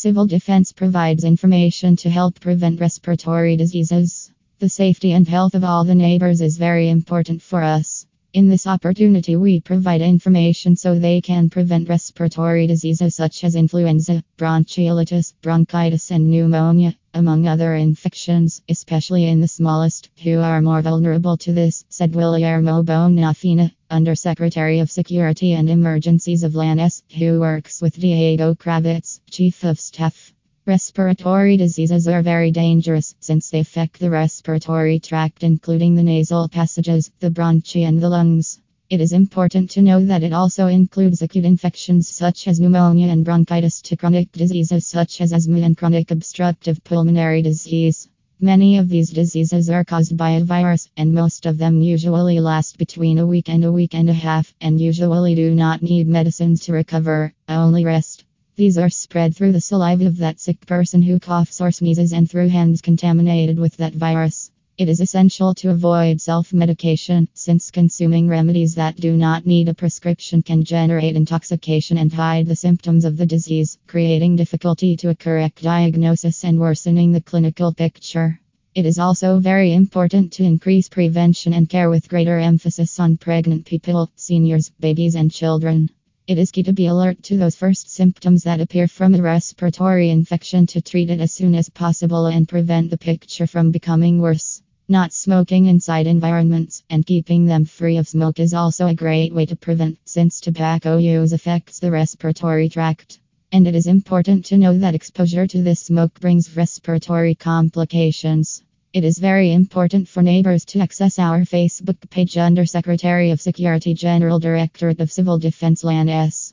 Civil defense provides information to help prevent respiratory diseases. The safety and health of all the neighbors is very important for us. In this opportunity, we provide information so they can prevent respiratory diseases such as influenza, bronchiolitis, bronchitis, and pneumonia, among other infections, especially in the smallest, who are more vulnerable to this, said Guillermo Bonafina, Undersecretary of Security and Emergencies of Lanús, who works with Diego Kravetz, Chief of Staff. Respiratory diseases are very dangerous since they affect the respiratory tract, including the nasal passages, the bronchi, and the lungs. It is important to know that it also includes acute infections such as pneumonia and bronchitis to chronic diseases such as asthma and chronic obstructive pulmonary disease. Many of these diseases are caused by a virus, and most of them usually last between a week and a week and a half, and usually do not need medicines to recover, only rest. These are spread through the saliva of that sick person who coughs or sneezes and through hands contaminated with that virus. It is essential to avoid self medication, since consuming remedies that do not need a prescription can generate intoxication and hide the symptoms of the disease, creating difficulty to a correct diagnosis and worsening the clinical picture. It is also very important to increase prevention and care with greater emphasis on pregnant people, seniors, babies, and children. It is key to be alert to those first symptoms that appear from a respiratory infection to treat it as soon as possible and prevent the picture from becoming worse. Not smoking inside environments and keeping them free of smoke is also a great way to prevent, since tobacco use affects the respiratory tract. And it is important to know that exposure to this smoke brings respiratory complications. It is very important for neighbors to access our Facebook page under Secretary of Security General Directorate of Civil Defense Lanús.